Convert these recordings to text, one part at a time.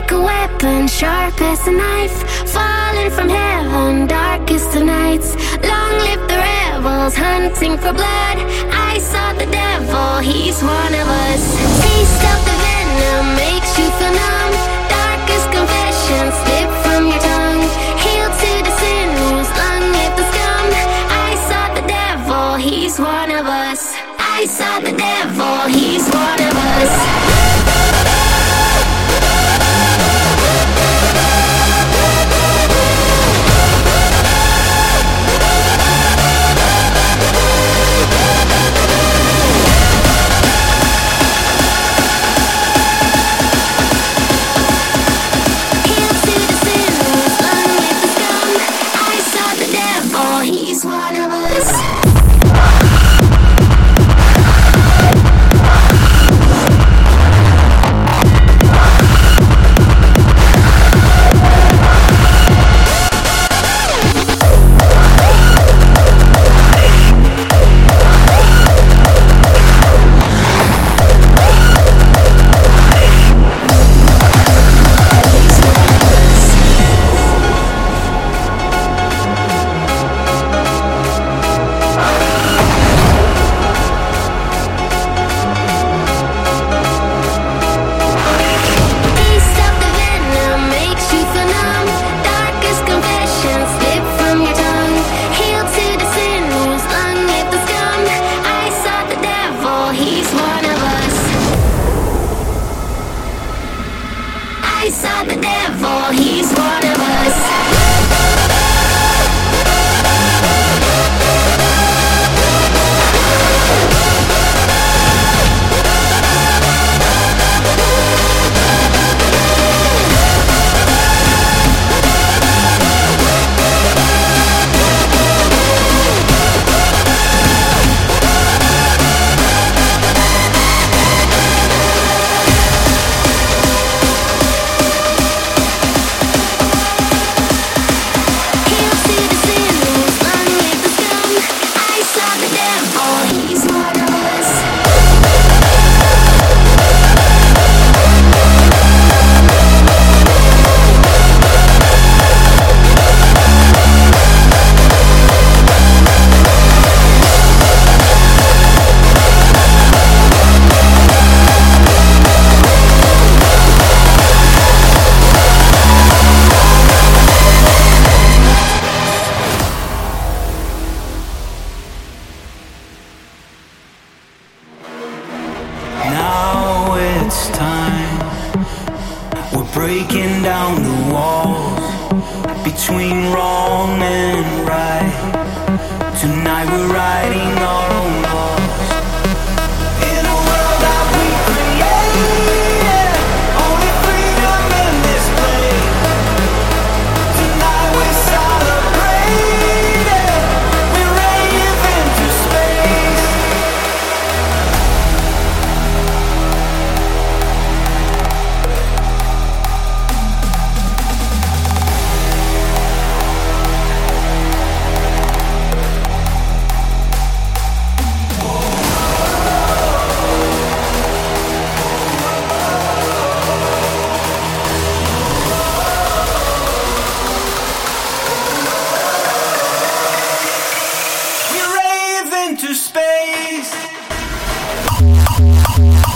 like a weapon, sharp as a knife. Falling from heaven, darkest of nights. Long live the rebels, hunting for blood. I saw the devil, he's one of us. Taste of the venom makes you feel numb. Darkest confessions slip from your tongue. Heal to the sinews, long live the scum. I saw the devil, he's one of us. I saw the devil, he's one of us.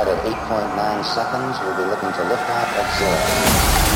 at 8.9 seconds. We'll be looking to lift off at zero.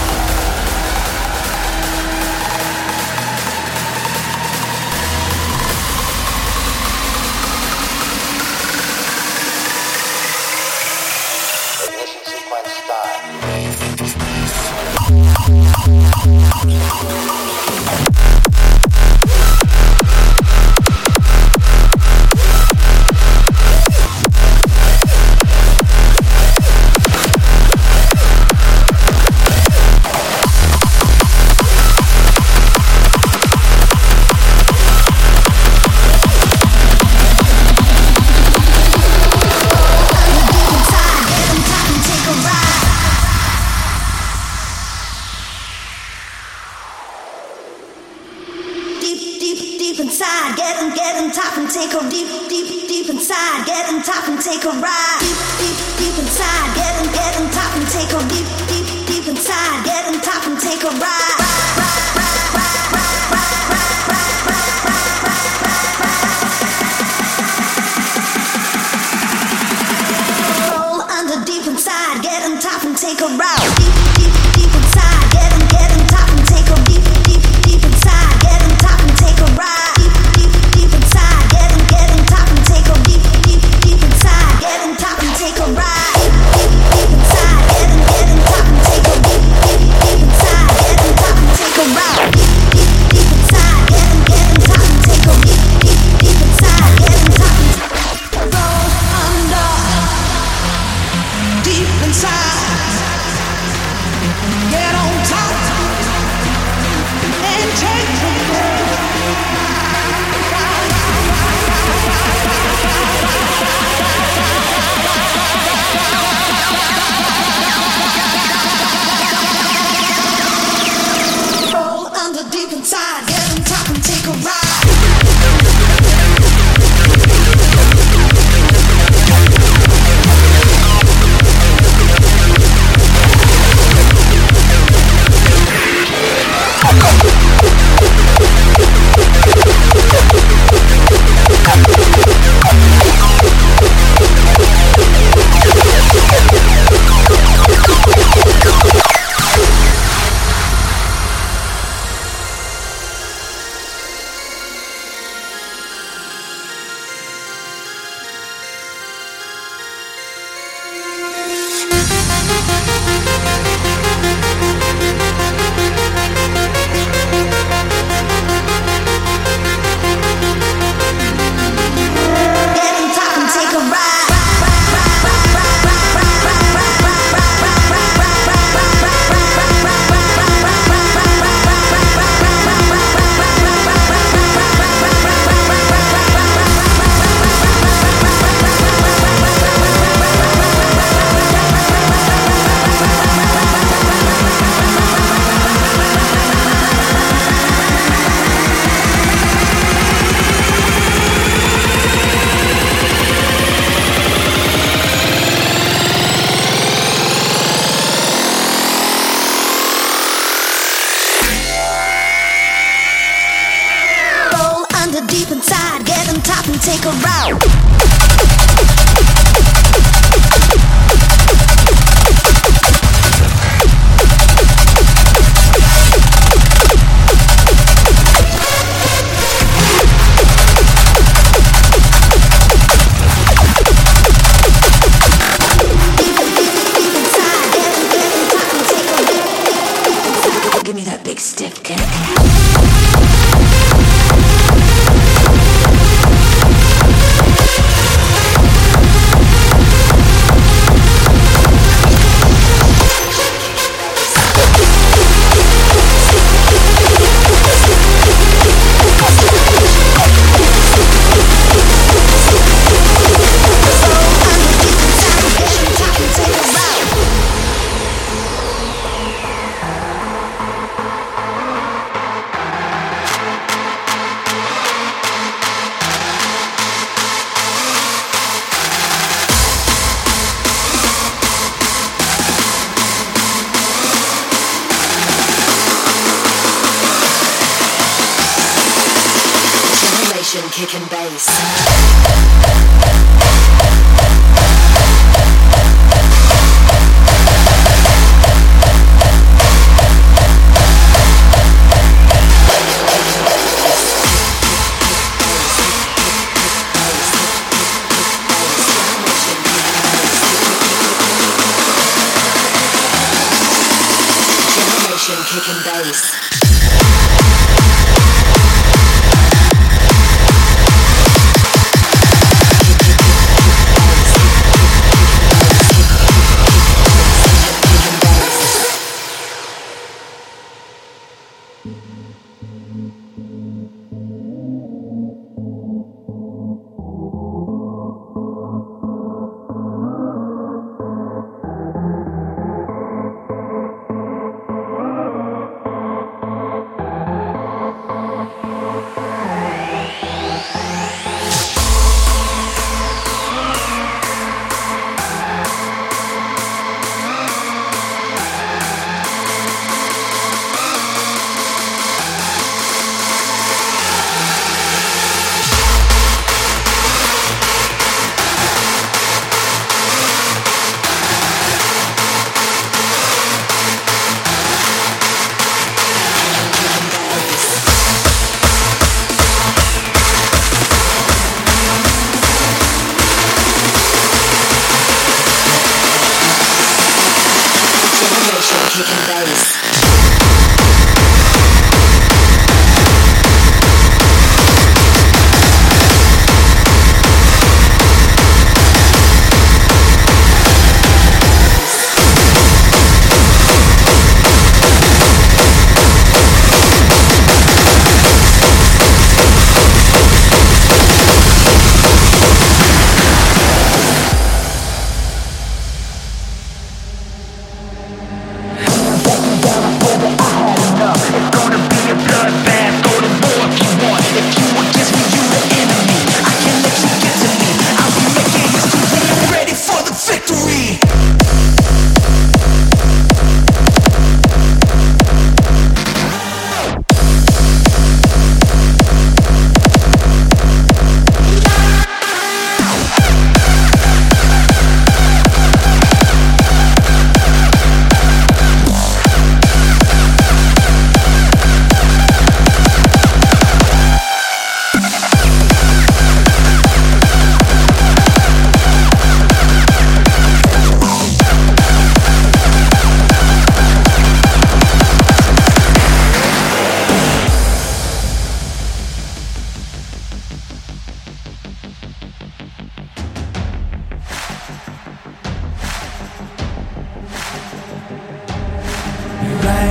chicken.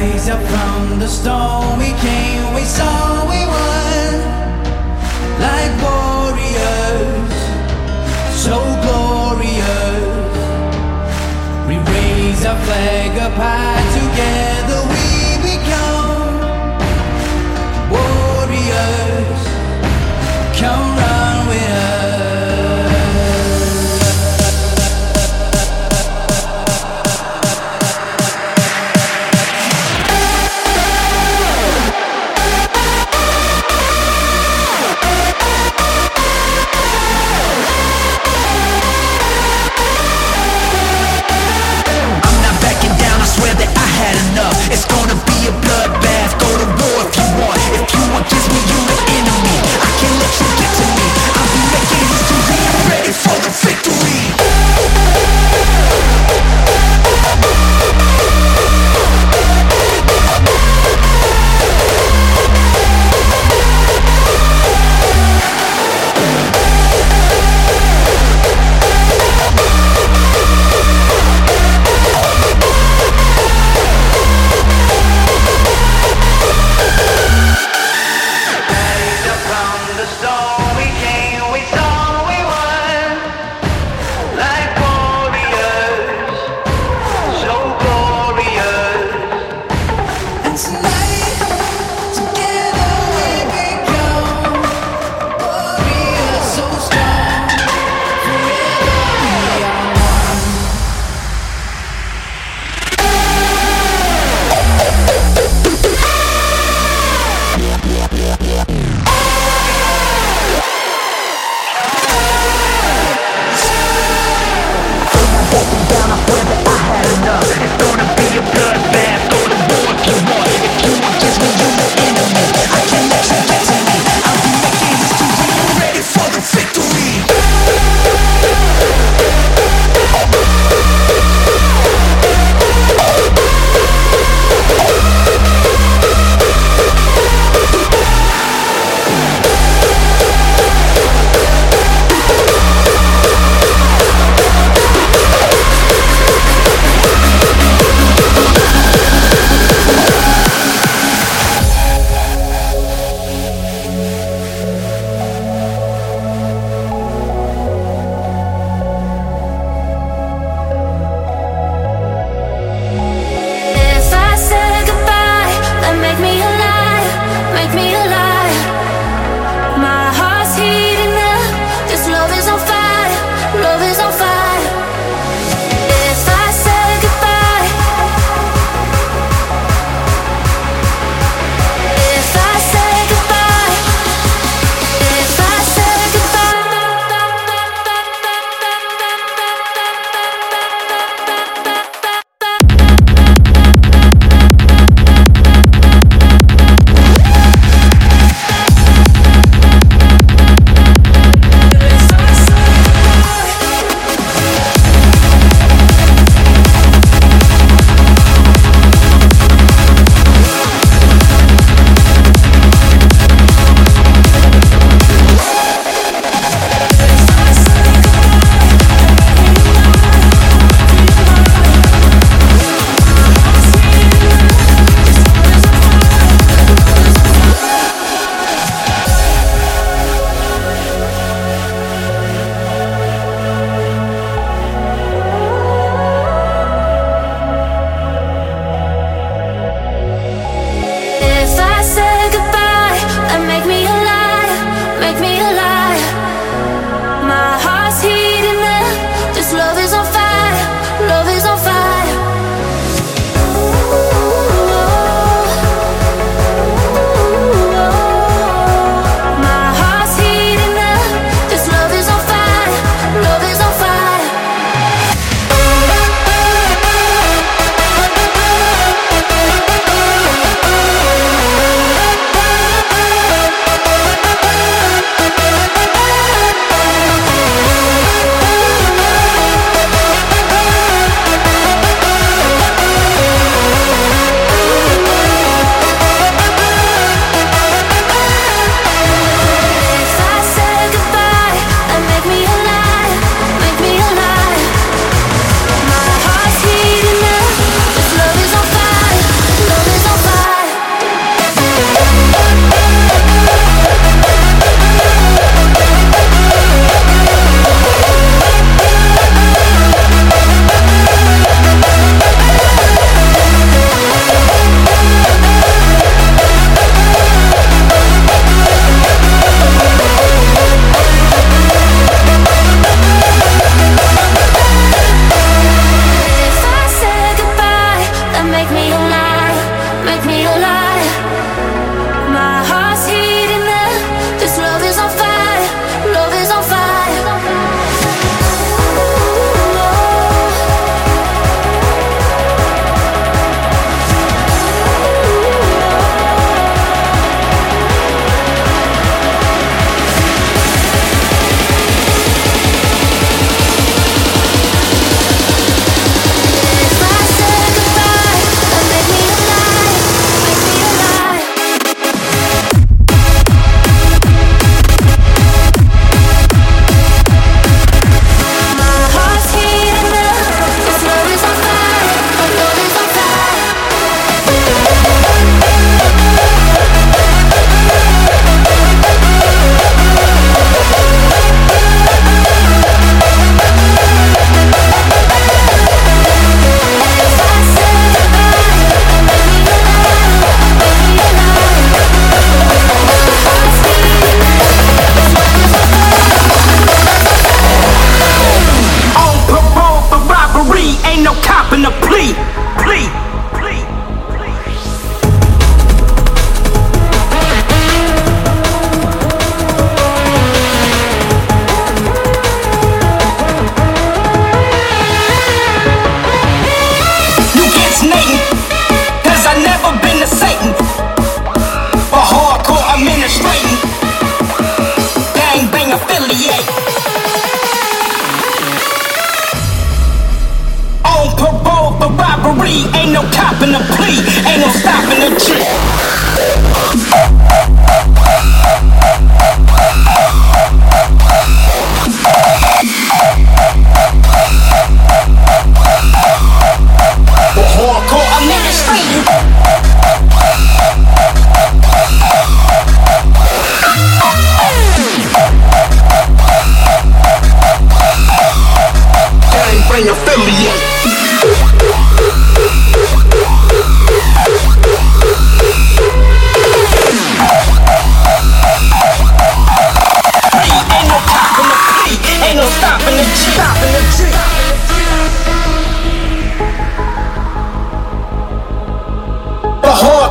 Rise up from the storm. We came, we saw, we won like warriors, so glorious. We raise our flag up high together.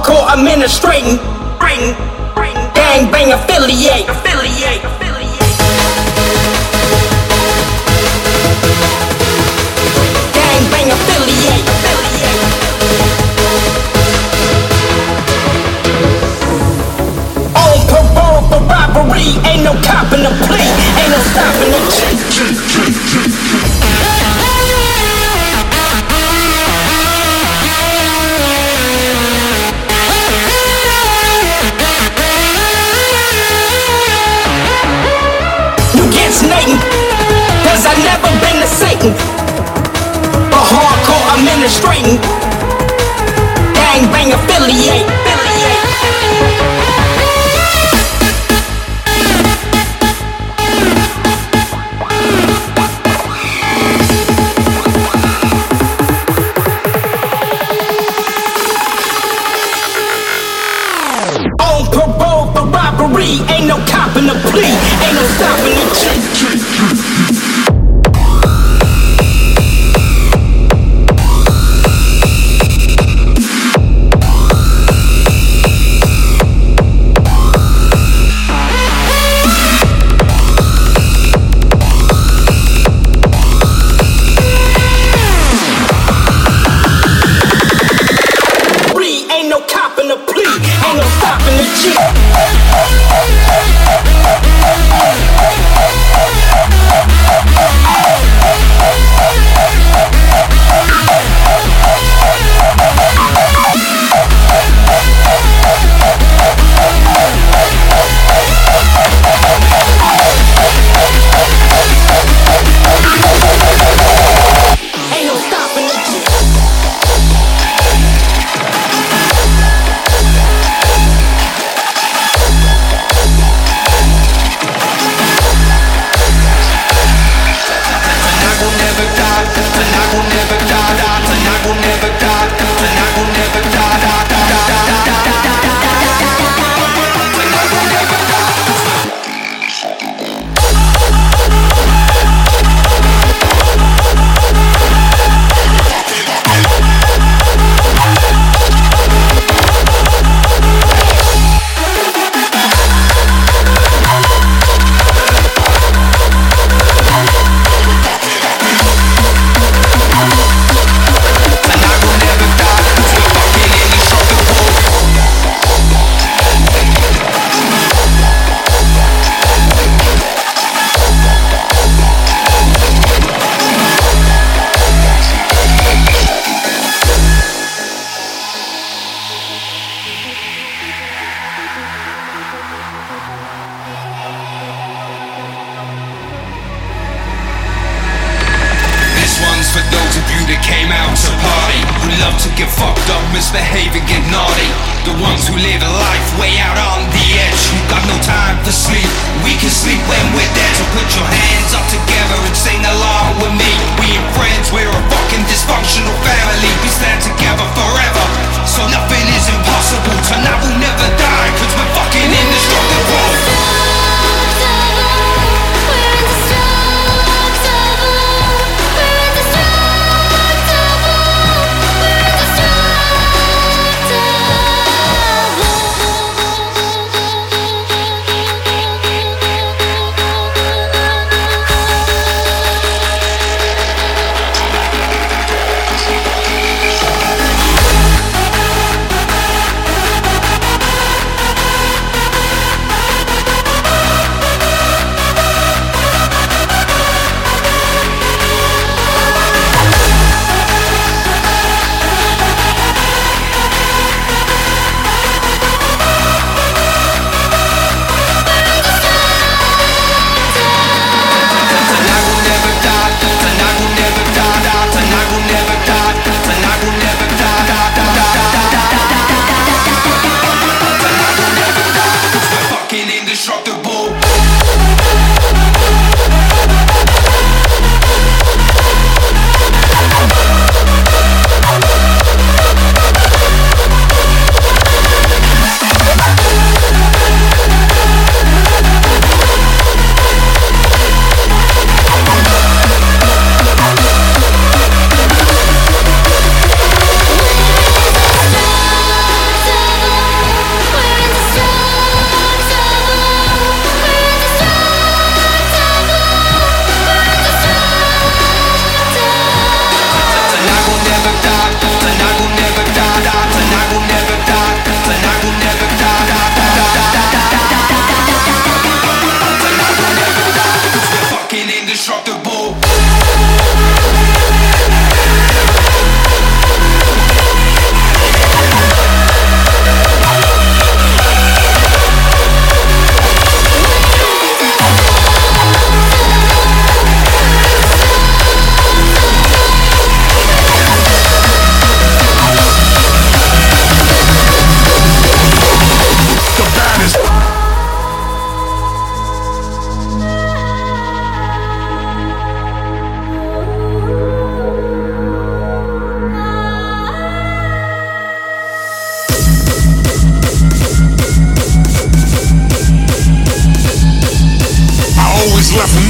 hardcore administrating. Ring, ring, gang bang affiliate. Affiliate. Gang bang affiliate. On parole for robbery, ain't no copping the plea, ain't no stopping the. Cause I never been to Satan. But hardcore, I'm. Gang bang affiliate.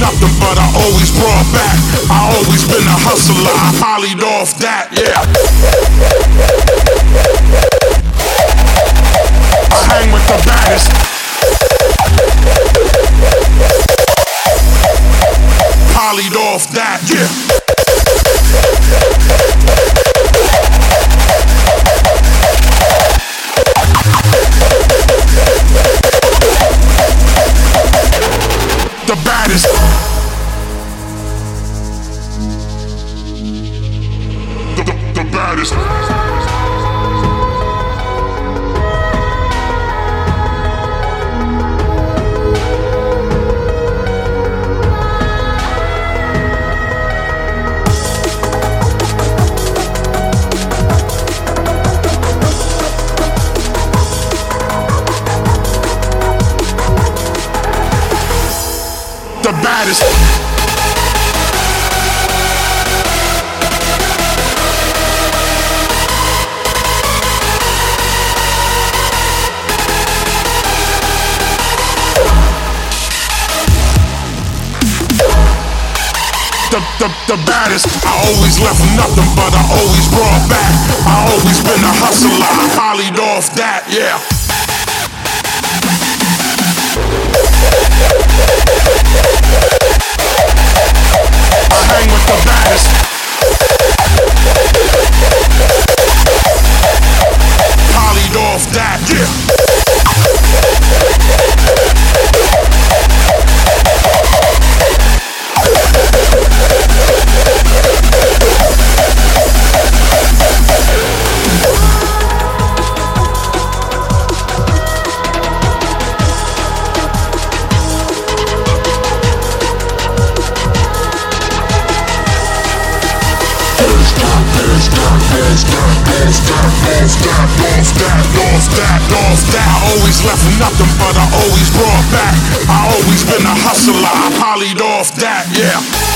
Nothing, but I always brought back. I always been a hustler. I polyed off that, yeah. I hang with the baddest. Polyed off that, yeah. I always left nothing, but I always brought back. I always been a hustler. I polyed off that, yeah.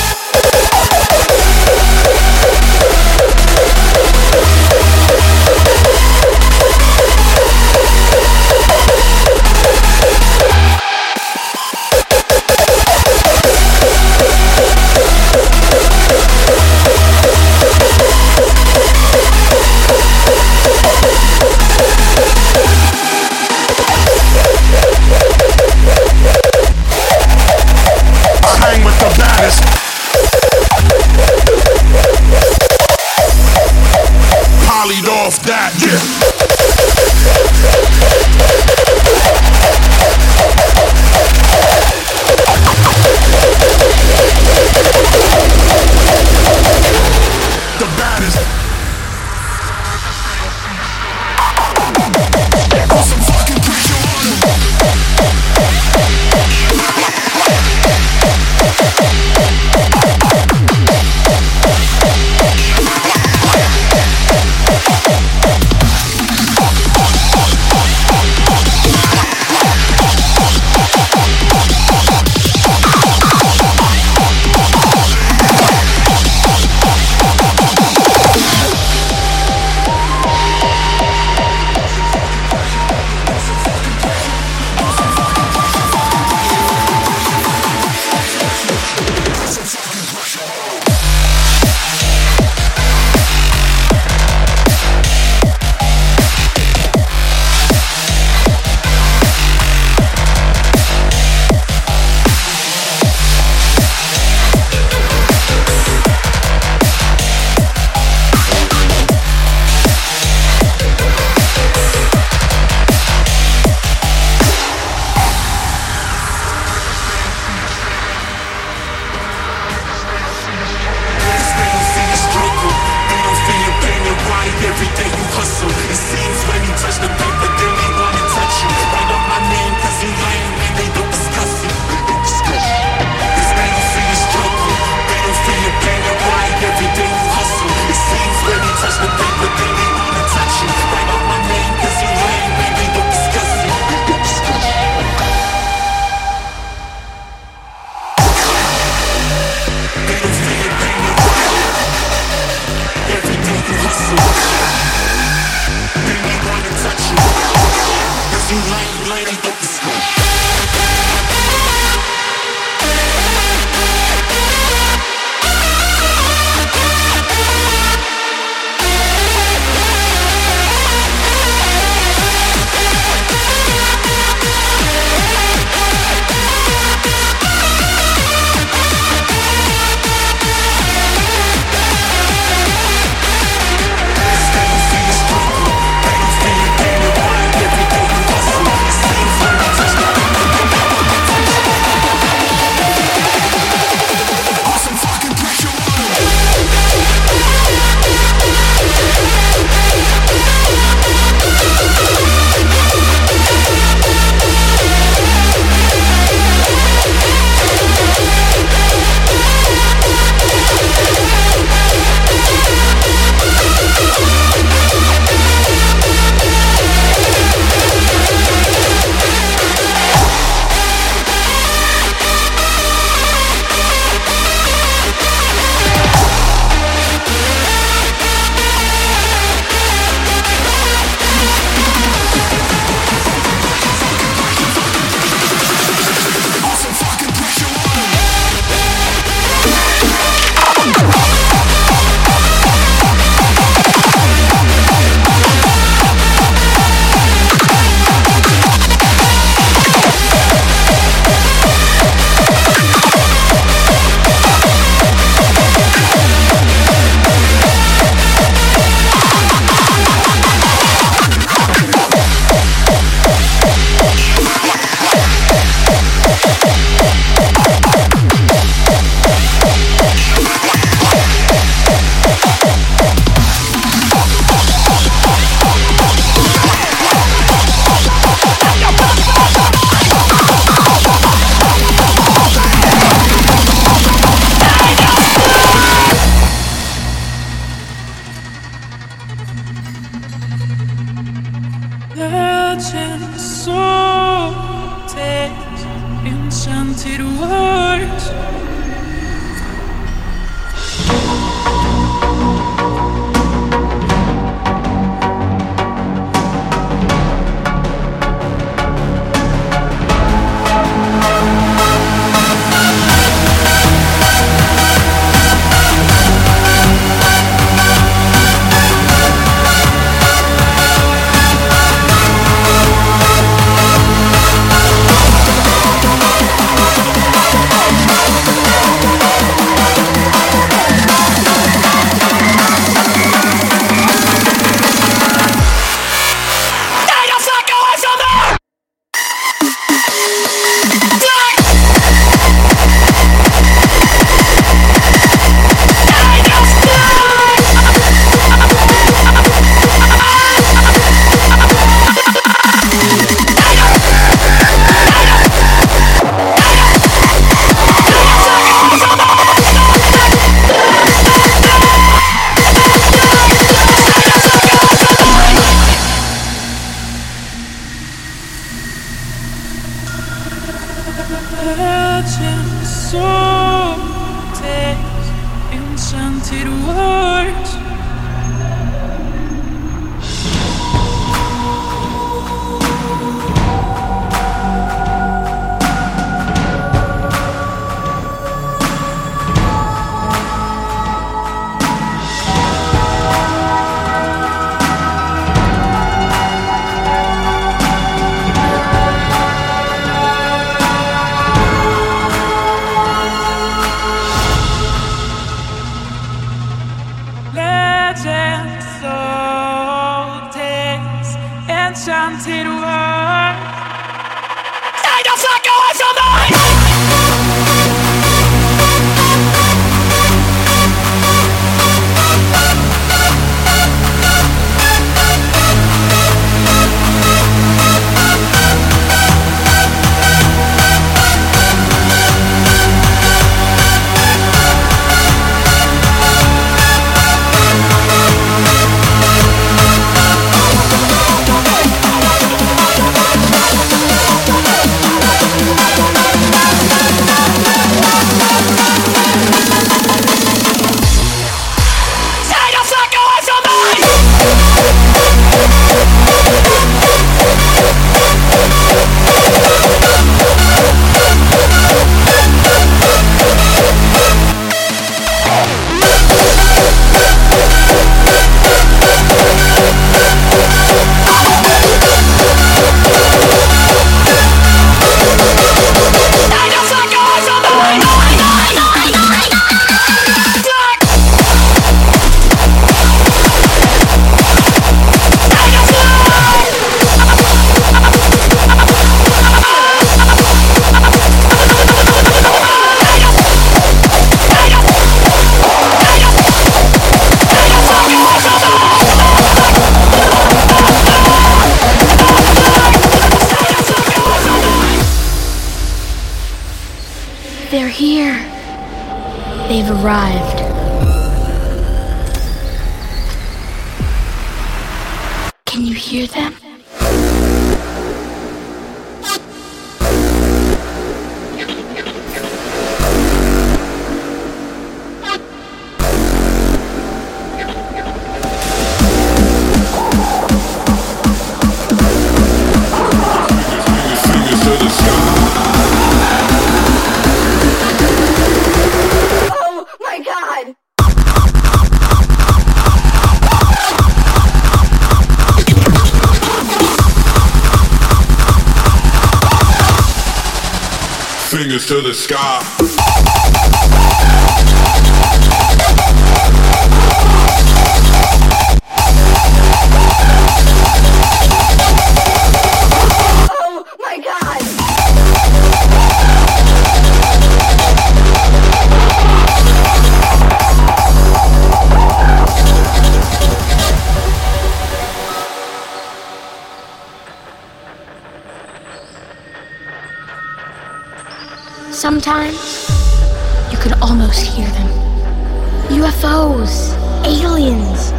UFOs, aliens,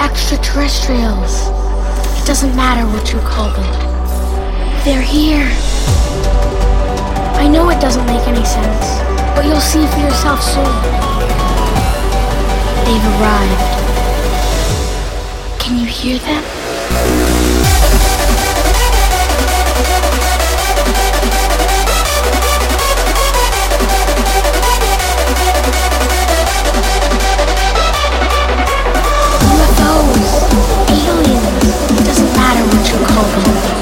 extraterrestrials. It doesn't matter what you call them. They're here. I know it doesn't make any sense, but you'll see for yourself soon. They've arrived. Can you hear them? Matter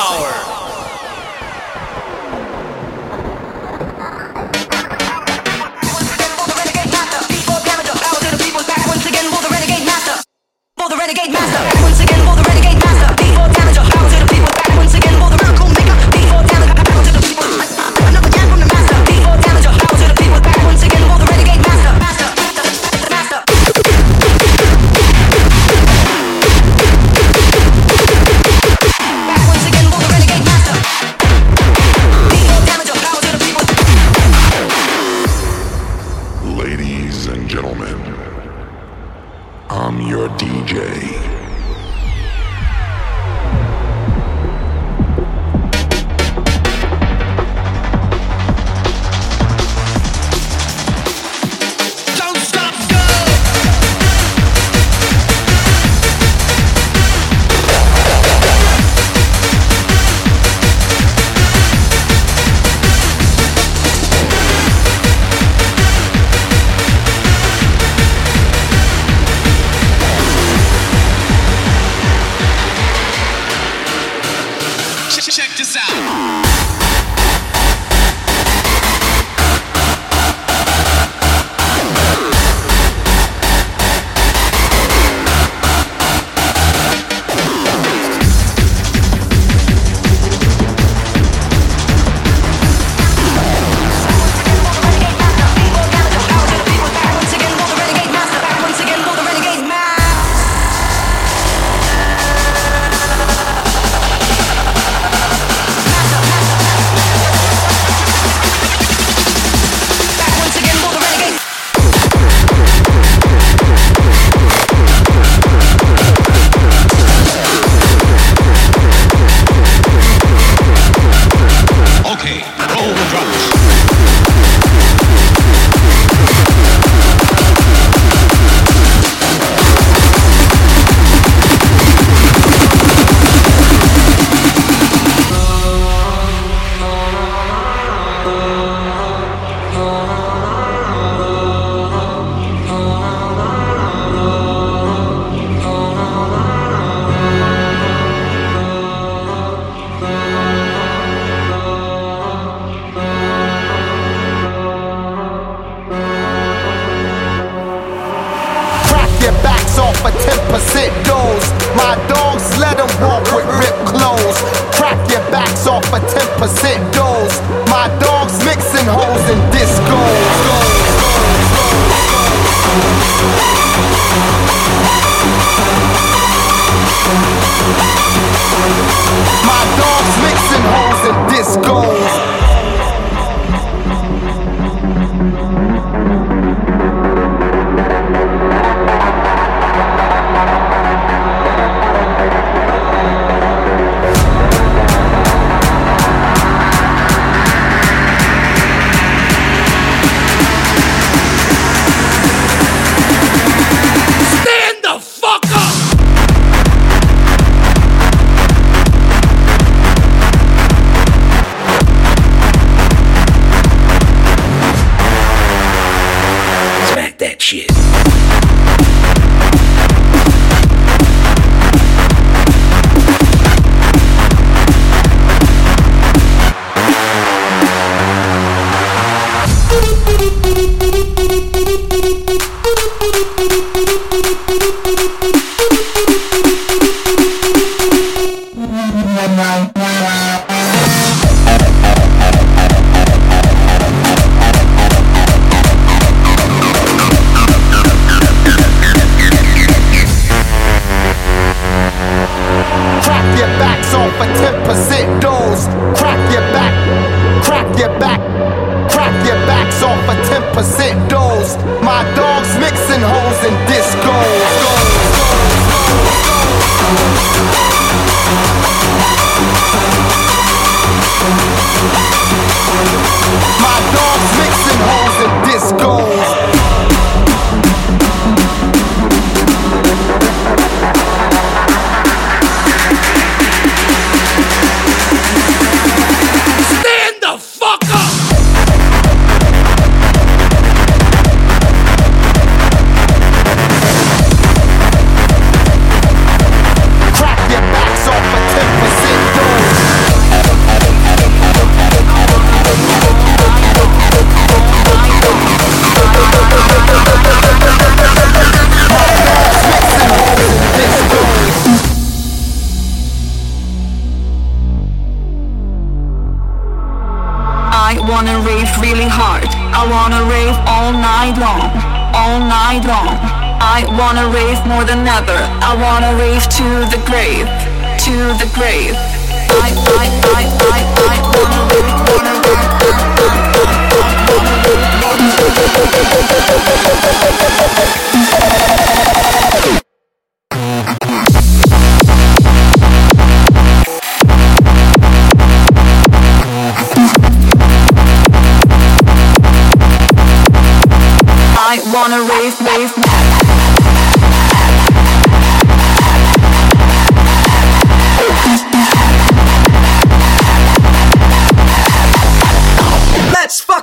power.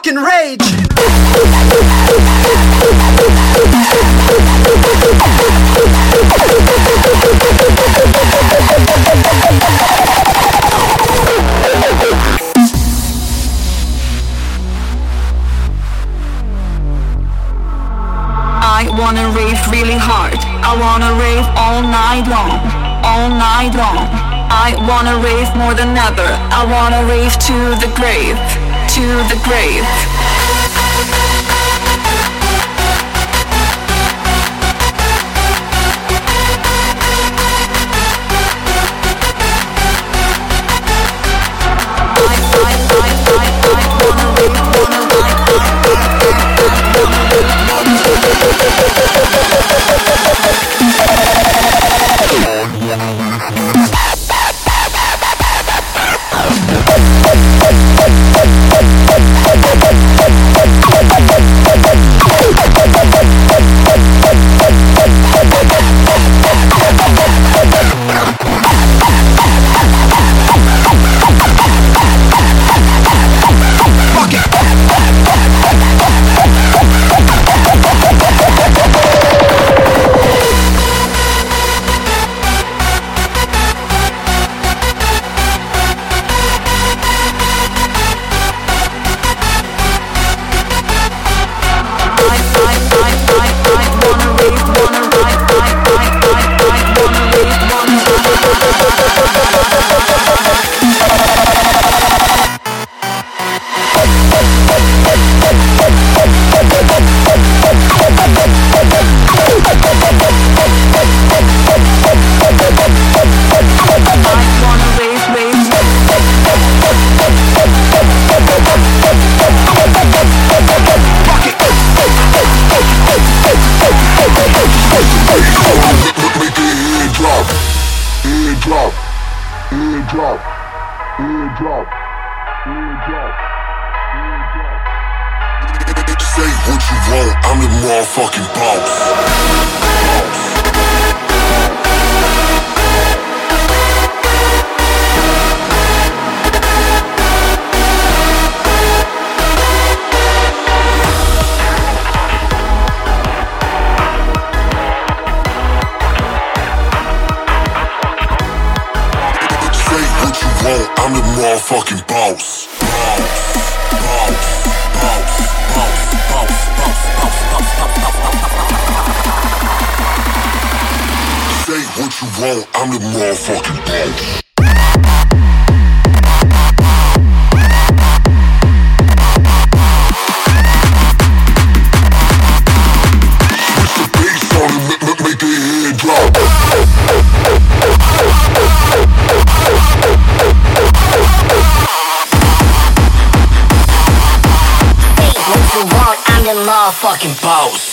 Fucking rage! I wanna rave really hard. I wanna rave all night long, all night long. I wanna rave more than ever. I wanna rave to the grave, to the grave. Say what you want, I'm the motherfucking boss. Say want, I'm the motherfucking boss. Say what you want, I'm the motherfucking boss. The motherfucking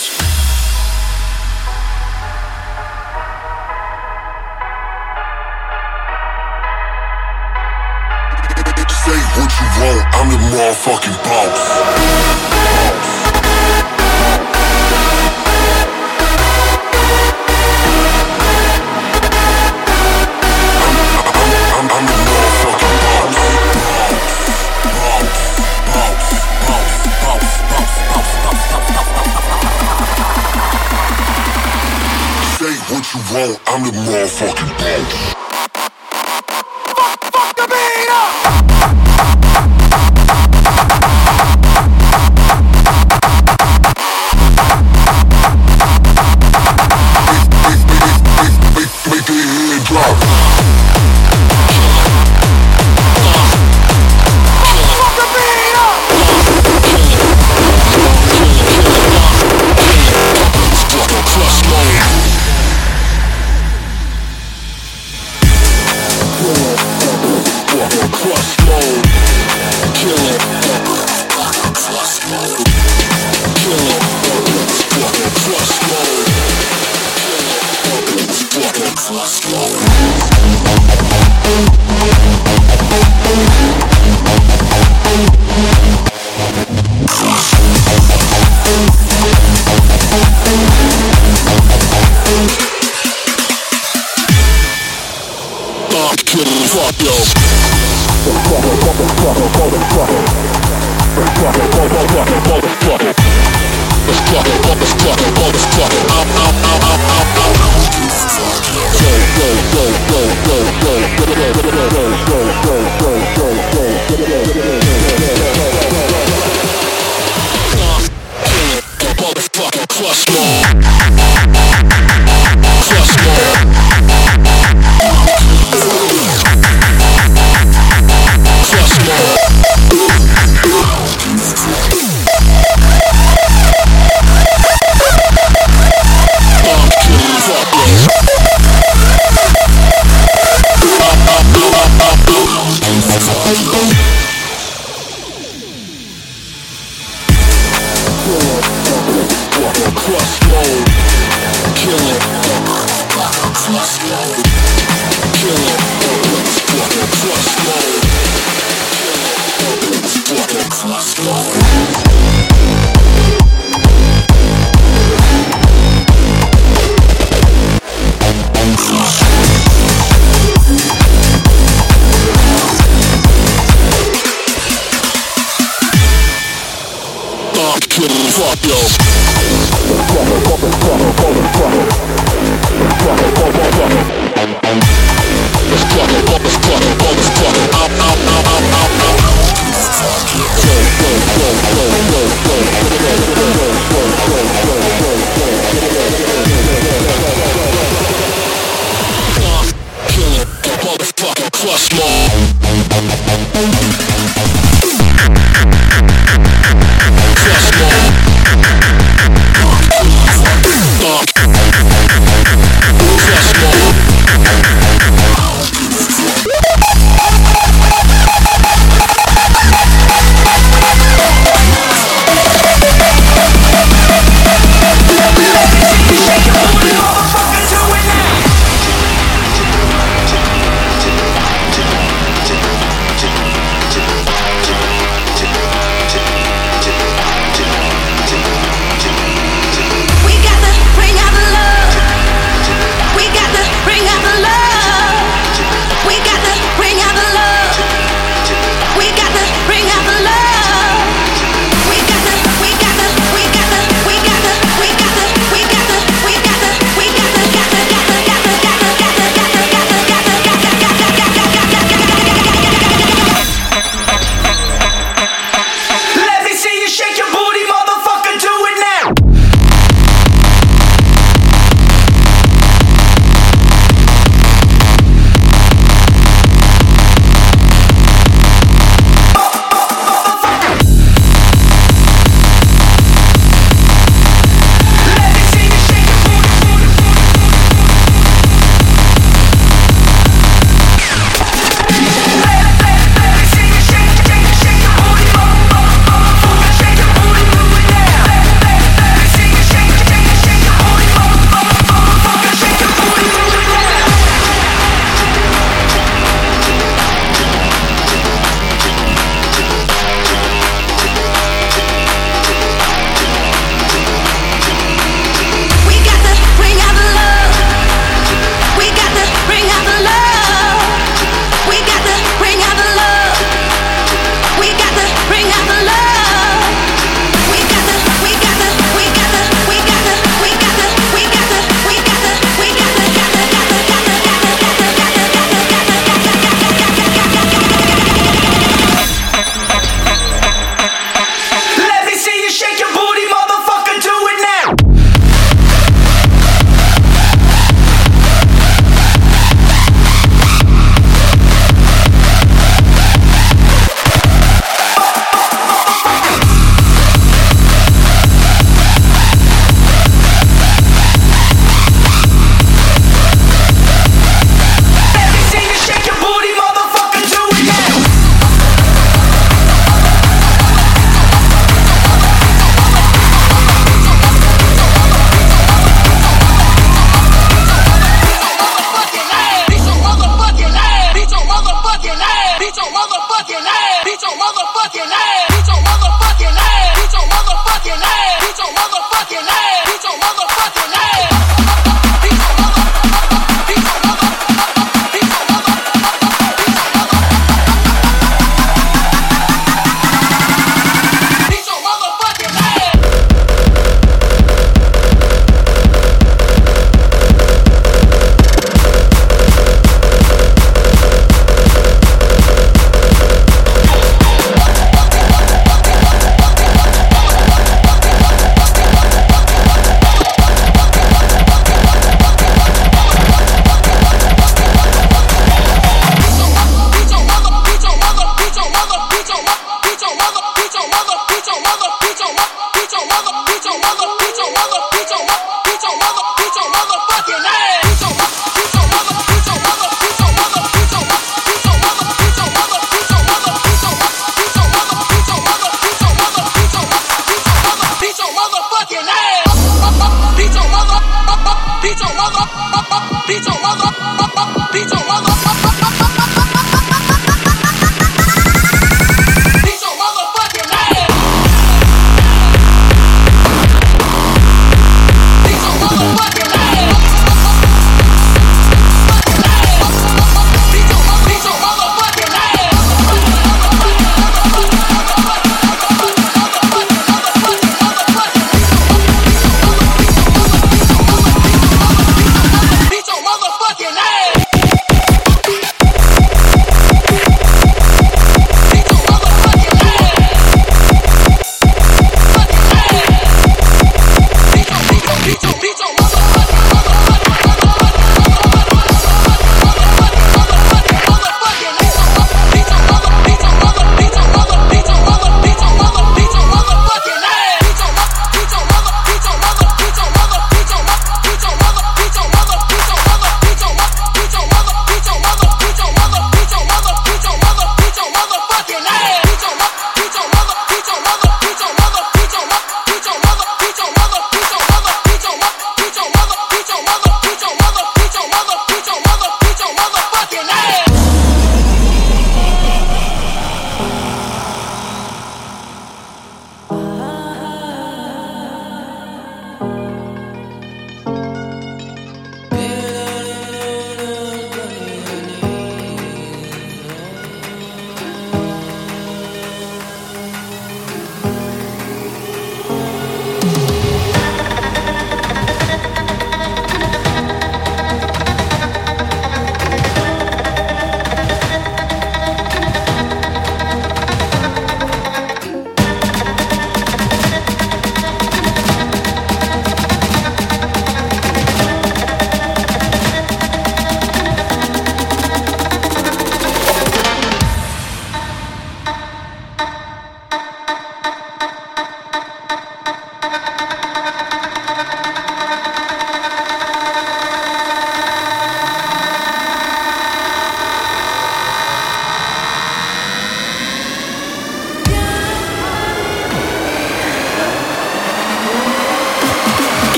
Yo.